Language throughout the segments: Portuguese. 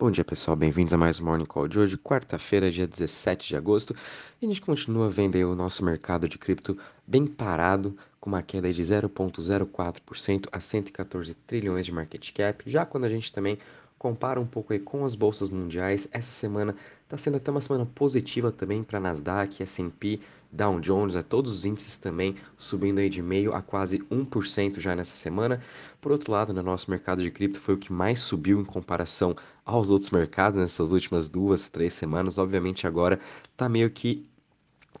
Bom dia pessoal, bem-vindos a mais um Morning Call de hoje, quarta-feira, dia 17 de agosto. E a gente continua vendo aí o nosso mercado de cripto bem parado, com uma queda de 0,04% a 114 trilhões de market cap. Já quando a gente também compara um pouco aí com as bolsas mundiais, essa semana está sendo até uma semana positiva também para Nasdaq, S&P, Dow Jones, né? todos os índices também subindo aí de meio a quase 1% já nessa semana. Por outro lado, no nosso mercado de cripto foi o que mais subiu em comparação aos outros mercados nessas últimas duas, três semanas. Obviamente agora está meio que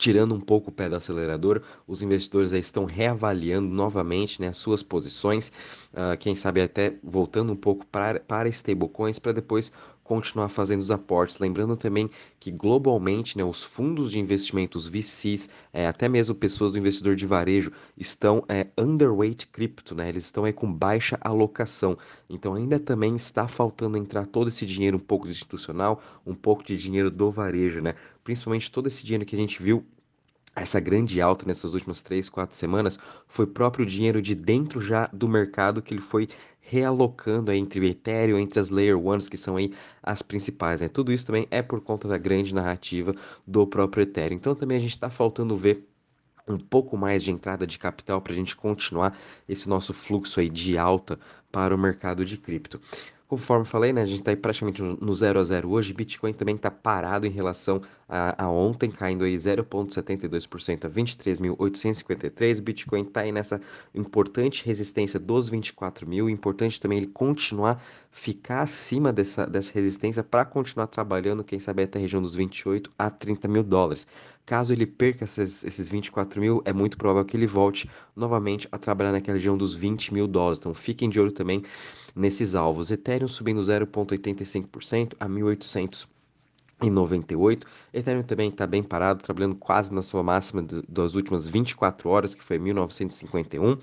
tirando um pouco o pé do acelerador, os investidores estão reavaliando novamente né, suas posições, uh, quem sabe até voltando um pouco para, para stablecoins para depois continuar fazendo os aportes. Lembrando também que globalmente né, os fundos de investimentos VCs, é, até mesmo pessoas do investidor de varejo, estão é, underweight cripto, né? eles estão com baixa alocação. Então ainda também está faltando entrar todo esse dinheiro um pouco institucional, um pouco de dinheiro do varejo, né? principalmente todo esse dinheiro que a gente viu essa grande alta nessas últimas três, quatro semanas foi próprio dinheiro de dentro já do mercado que ele foi realocando entre o Ethereum, entre as Layer Ones, que são aí as principais. Né? Tudo isso também é por conta da grande narrativa do próprio Ethereum. Então também a gente está faltando ver um pouco mais de entrada de capital para a gente continuar esse nosso fluxo aí de alta para o mercado de cripto. Conforme falei, né, a gente está praticamente no 0 a 0 hoje. Bitcoin também está parado em relação a, a ontem, caindo aí 0,72% a 23.853. Bitcoin está aí nessa importante resistência dos 24 mil. Importante também ele continuar, ficar acima dessa, dessa resistência para continuar trabalhando, quem sabe até a região dos 28 a 30 mil dólares. Caso ele perca esses, esses 24 mil, é muito provável que ele volte novamente a trabalhar naquela região dos 20 mil dólares. Então fiquem de olho também nesses alvos. Ethereum subindo 0,85% a 1.800 em 98. Ethereum também está bem parado, trabalhando quase na sua máxima das últimas 24 horas, que foi 1951.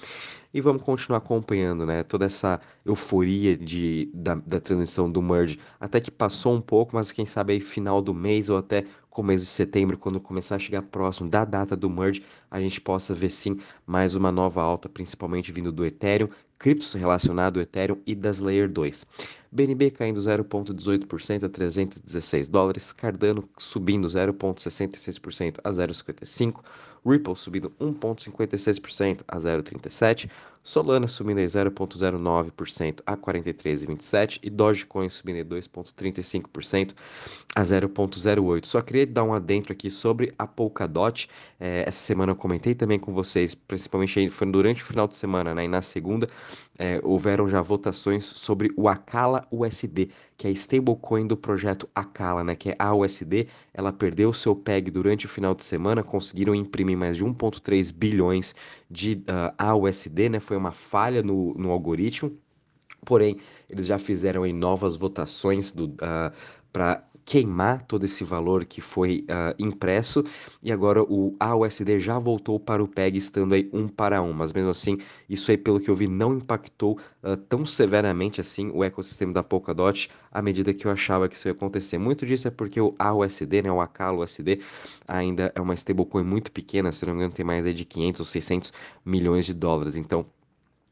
E vamos continuar acompanhando né, toda essa euforia de, da, da transição do merge, até que passou um pouco, mas quem sabe aí final do mês ou até começo de setembro, quando começar a chegar próximo da data do merge, a gente possa ver sim mais uma nova alta, principalmente vindo do Ethereum, criptos relacionados ao Ethereum e das Layer 2. BNB caindo 0,18% a 316 dólares, Cardano subindo 0,66% a 0,55, Ripple subindo 1,56% a 0,37, Solana subindo 0,09% a 43,27 e Dogecoin subindo 2,35% a 0,08. Só queria dar um adentro aqui sobre a Polkadot. É, essa semana eu comentei também com vocês, principalmente foi durante o final de semana, né? E na segunda é, houveram já votações sobre o Akala USD, que é a stablecoin do projeto Akala, né? Que é a USD. Ela perdeu seu PEG durante o final de semana, conseguiram imprimir mais de 1,3 bilhões de uh, AUSD, né? Foi uma falha no, no algoritmo. Porém, eles já fizeram em novas votações uh, ah, para queimar todo esse valor que foi uh, impresso. E agora o AUSD já voltou para o PEG estando aí um para um, mas mesmo assim isso aí pelo que eu vi não impactou uh, tão severamente assim o ecossistema da Polkadot à medida que eu achava que isso ia acontecer. Muito disso é porque o AUSD, né, o USD ainda é uma stablecoin muito pequena, se não me engano tem mais aí de 500 ou 600 milhões de dólares, então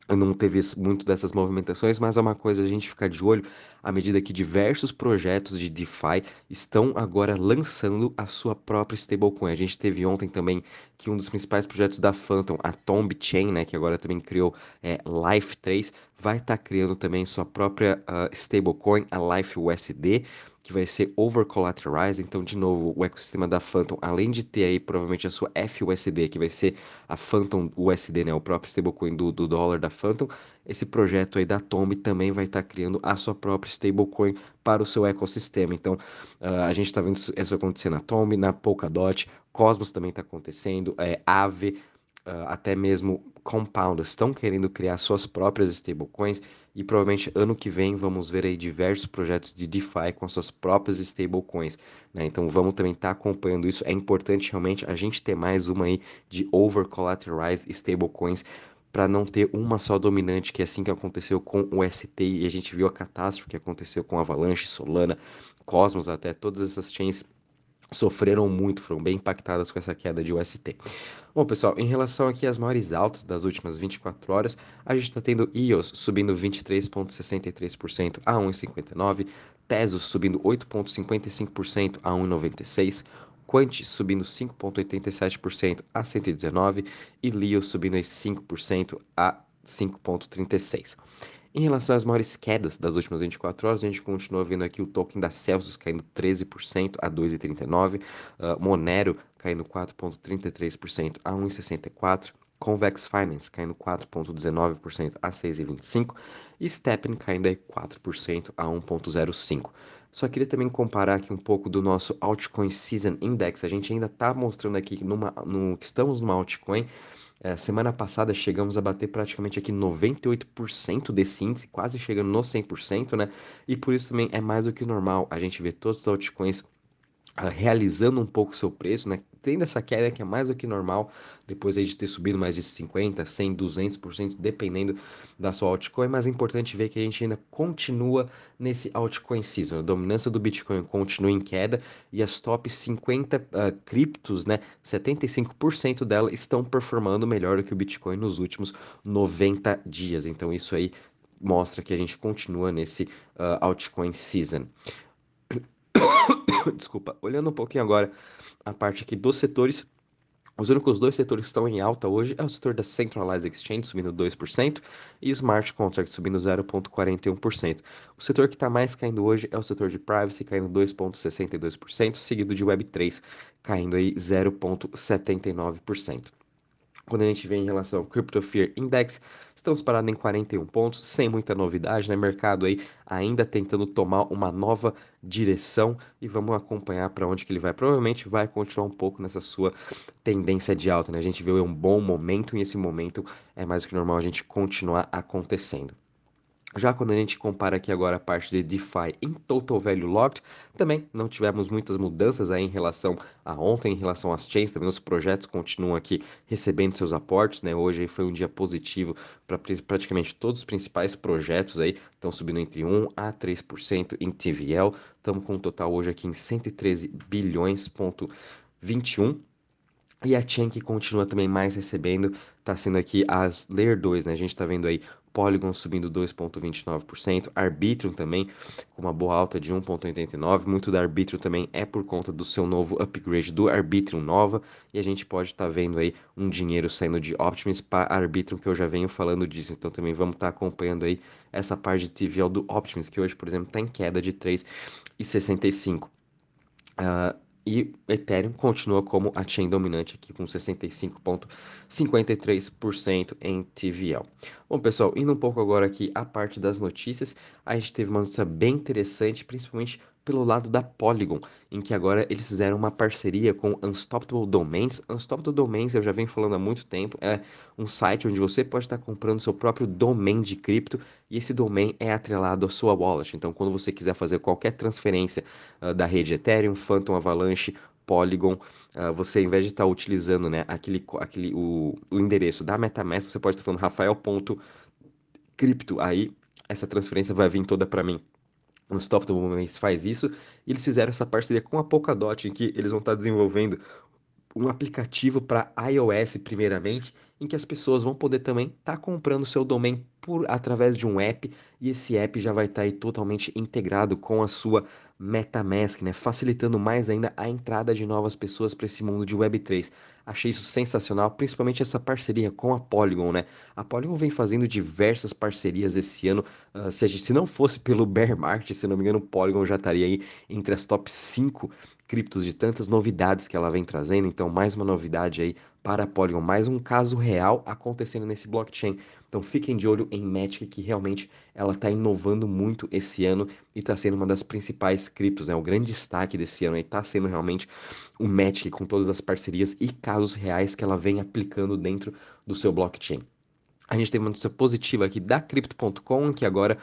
não teve muito dessas movimentações, mas é uma coisa a gente ficar de olho à medida que diversos projetos de DeFi estão agora lançando a sua própria stablecoin. A gente teve ontem também que um dos principais projetos da Phantom, a Tomb Chain, né, que agora também criou é, Life 3, vai estar tá criando também sua própria uh, stablecoin, a Life USD que vai ser over collateralized. Então, de novo, o ecossistema da Phantom, além de ter aí provavelmente a sua FUSD, que vai ser a Phantom USD, né, o próprio stablecoin do, do dólar da Phantom, esse projeto aí da Tomb também vai estar tá criando a sua própria stablecoin para o seu ecossistema. Então, uh, a gente está vendo isso acontecer na Tomb, na Polkadot, Cosmos também está acontecendo, é, Aave, uh, até mesmo Compound estão querendo criar suas próprias stablecoins e provavelmente ano que vem vamos ver aí diversos projetos de DeFi com suas próprias stablecoins, né? Então vamos também estar tá acompanhando isso. É importante realmente a gente ter mais uma aí de over collateralized stablecoins para não ter uma só dominante, que é assim que aconteceu com o ST e a gente viu a catástrofe que aconteceu com Avalanche, Solana, Cosmos, até todas essas chains sofreram muito, foram bem impactadas com essa queda de UST. Bom, pessoal, em relação aqui às maiores altas das últimas 24 horas, a gente está tendo EOS subindo 23,63% a 1,59, Tesos subindo 8,55% a 1,96%. Quant subindo 5,87% a 119 e Leo subindo 5% a 5,36. Em relação às maiores quedas das últimas 24 horas, a gente continua vendo aqui o token da Celsius caindo 13% a 2,39, uh, Monero caindo 4,33% a 1,64, Convex Finance caindo 4,19% a 6,25 e Steppen caindo aí 4% a 1,05. Só queria também comparar aqui um pouco do nosso Altcoin Season Index. A gente ainda está mostrando aqui numa, no, que estamos numa altcoin. É, semana passada chegamos a bater praticamente aqui 98% desse índice, quase chegando no 100%, né? E por isso também é mais do que normal a gente ver todos os altcoins realizando um pouco o seu preço, né? tendo essa queda que é mais do que normal, depois aí de ter subido mais de 50, 100, 200%, dependendo da sua altcoin, mas é importante ver que a gente ainda continua nesse altcoin season. A dominância do Bitcoin continua em queda e as top 50 uh, ah, criptos, né, 75% dela estão performando melhor do que o Bitcoin nos últimos 90 dias. Então isso aí mostra que a gente continua nesse uh, altcoin season. Desculpa, olhando um pouquinho agora a parte aqui dos setores. Os únicos dois setores que estão em alta hoje é o setor da Centralized Exchange, subindo 2%, e Smart Contract, subindo 0,41%. O setor que está mais caindo hoje é o setor de Privacy, caindo 2,62%, seguido de Web3, caindo aí 0,79%. Quando a gente vê em relação ao Crypto Fear Index, estamos parados em 41 pontos, sem muita novidade, né? Mercado aí ainda tentando tomar uma nova direção e vamos acompanhar para onde que ele vai. Provavelmente vai continuar um pouco nessa sua tendência de alta, né? A gente vê um bom momento e esse momento é mais do que normal a gente continuar acontecendo. Já quando a gente compara aqui agora a parte de DeFi em Total Value Locked, também não tivemos muitas mudanças aí em relação a ontem, em relação às chains, também os projetos continuam aqui recebendo seus aportes, né? Hoje foi um dia positivo para praticamente todos os principais projetos aí, estão subindo entre 1 a 3% em TVL, estamos com um total hoje aqui em 113 bilhões ponto 21 e a chain que continua também mais recebendo está sendo aqui as Layer 2, né? A gente está vendo aí Polygon subindo 2,29%, Arbitrum também com uma boa alta de 1,89%. Muito da Arbitrum também é por conta do seu novo upgrade do Arbitrum Nova, e a gente pode estar tá vendo aí um dinheiro saindo de Optimus para Arbitrum, que eu já venho falando disso, então também vamos estar tá acompanhando aí essa parte de TVL do Optimus, que hoje, por exemplo, está em queda de 3,65%. Uh, e Ethereum continua como a chain dominante aqui com 65,53% em TVL. Bom, pessoal, indo um pouco agora aqui a parte das notícias, a gente teve uma notícia bem interessante, principalmente pelo lado da Polygon, em que agora eles fizeram uma parceria com Unstoppable Domains. Unstoppable Domains, eu já venho falando há muito tempo, é um site onde você pode estar comprando seu próprio domain de cripto e esse domain é atrelado à sua wallet. Então, quando você quiser fazer qualquer transferência uh, da rede Ethereum, Phantom Avalanche, Polygon, uh, você, ao invés de estar utilizando né, aquele, aquele, o, o endereço da MetaMask, você pode estar falando rafael.cripto. Aí, essa transferência vai vir toda para mim. O Stop do Moments faz isso, e eles fizeram essa parceria com a Polkadot, em que eles vão estar desenvolvendo um aplicativo para iOS primeiramente, em que as pessoas vão poder também estar tá comprando seu domain por através de um app e esse app já vai estar tá aí totalmente integrado com a sua MetaMask, né, facilitando mais ainda a entrada de novas pessoas para esse mundo de Web3. Achei isso sensacional, principalmente essa parceria com a Polygon, né? A Polygon vem fazendo diversas parcerias esse ano, uh, se, gente, se não fosse pelo bear market, se não me engano, o Polygon já estaria aí entre as top 5 criptos de tantas novidades que ela vem trazendo. Então, mais uma novidade aí para a Polygon, mais um caso real acontecendo nesse blockchain. Então, fiquem de olho em Matic, que realmente ela está inovando muito esse ano e está sendo uma das principais criptos, né? O grande destaque desse ano está sendo realmente o Matic com todas as parcerias e casos reais que ela vem aplicando dentro do seu blockchain. A gente tem uma notícia positiva aqui da Crypto.com, que agora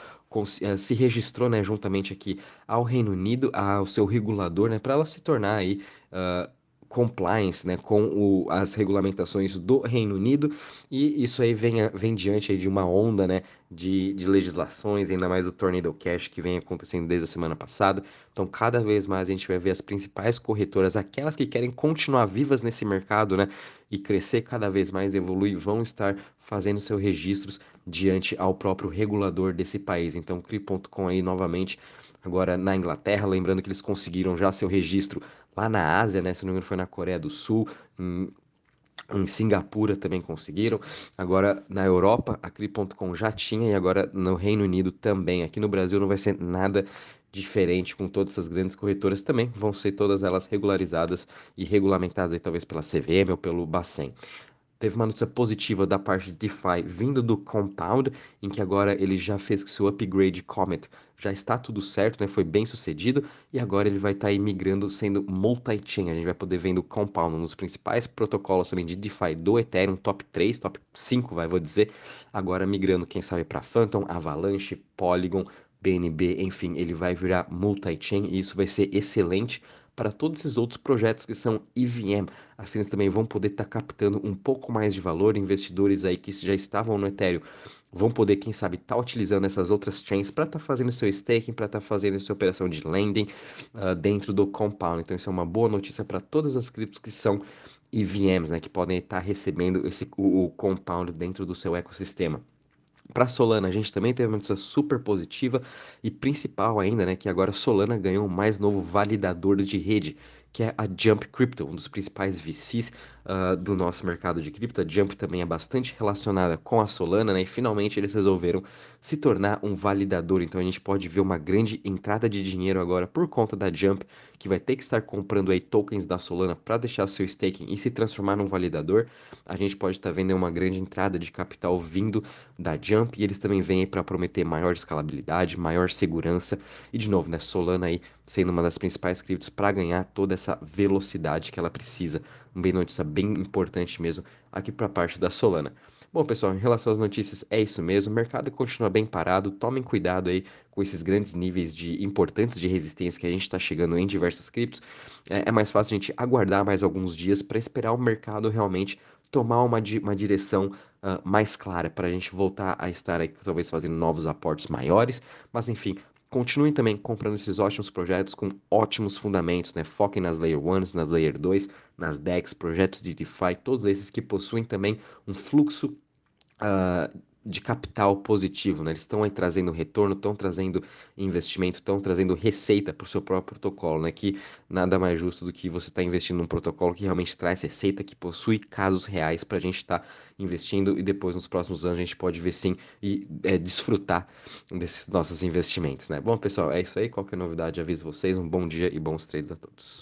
eh, se registrou né, juntamente aqui ao Reino Unido, ao seu regulador, né, para ela se tornar aí uh, compliance né, com o, as regulamentações do Reino Unido e isso aí vem, vem diante de uma onda né, de, de legislações, ainda mais o Tornado Cash que vem acontecendo desde a semana passada. Então, cada vez mais a gente vai ver as principais corretoras, aquelas que querem continuar vivas nesse mercado né, e crescer cada vez mais, evoluir, vão estar fazendo seus registros diante ao próprio regulador desse país. Então, CRI.com aí novamente agora na Inglaterra, lembrando que eles conseguiram já seu registro lá na Ásia, né? Se não me engano, foi na Coreia do Sul, em, em Singapura também conseguiram. Agora na Europa, a Cri.com já tinha e agora no Reino Unido também. Aqui no Brasil não vai ser nada diferente com todas essas grandes corretoras também vão ser todas elas regularizadas e regulamentadas aí, talvez pela CVM ou pelo Bacen teve uma notícia positiva da parte de DeFi vindo do Compound, em que agora ele já fez seu upgrade Comet, já está tudo certo, né? Foi bem sucedido e agora ele vai estar tá migrando sendo multi-chain. A gente vai poder ver o Compound, dos principais protocolos também de DeFi do Ethereum, top 3, top 5, vai, vou dizer. Agora migrando, quem sabe, para Phantom, Avalanche, Polygon, BNB, enfim, ele vai virar multi-chain e isso vai ser excelente para todos esses outros projetos que são EVM. Assim eles também vão poder estar tá captando um pouco mais de valor, investidores aí que já estavam no Ethereum vão poder, quem sabe, estar tá utilizando essas outras chains para estar tá fazendo seu staking, para estar tá fazendo sua operação de lending uh, dentro do Compound. Então isso é uma boa notícia para todas as criptos que são EVMs, né, que podem estar tá recebendo esse, o, o Compound dentro do seu ecossistema. Para Solana, a gente também teve uma notícia super positiva e principal ainda, né, que agora Solana ganhou um mais novo validador de rede, que é a Jump Crypto, um dos principais VCs uh, do nosso mercado de cripto. A Jump também é bastante relacionada com a Solana, né? E finalmente eles resolveram se tornar um validador. Então a gente pode ver uma grande entrada de dinheiro agora por conta da Jump, que vai ter que estar comprando aí tokens da Solana para deixar seu staking e se transformar num validador. A gente pode estar tá vendo uma grande entrada de capital vindo da Jump e eles também vêm para prometer maior escalabilidade, maior segurança e de novo, né, Solana aí sendo uma das principais criptos para ganhar toda essa velocidade que ela precisa. Uma bem notícia bem importante mesmo aqui para a parte da Solana. Bom, pessoal, em relação às notícias, é isso mesmo. O mercado continua bem parado. Tomem cuidado aí com esses grandes níveis de importantes de resistência que a gente está chegando em diversas criptos. É, é, mais fácil a gente aguardar mais alguns dias para esperar o mercado realmente tomar uma, uma direção uh, mais clara para a gente voltar a estar aí, talvez fazendo novos aportes maiores. Mas enfim, Continuem também comprando esses ótimos projetos com ótimos fundamentos, né? Foquem nas Layer 1, nas Layer 2, nas DEX, projetos de DeFi, todos esses que possuem também um fluxo uh, de capital positivo, né? Eles estão aí trazendo retorno, estão trazendo investimento, estão trazendo receita para o seu próprio protocolo, né? Que nada mais justo do que você estar tá investindo num protocolo que realmente traz receita, que possui casos reais para a gente estar tá investindo e depois nos próximos anos a gente pode ver sim e é, desfrutar desses nossos investimentos, né? Bom, pessoal, é isso aí. Qualquer novidade aviso vocês. Um bom dia e bons trades a todos.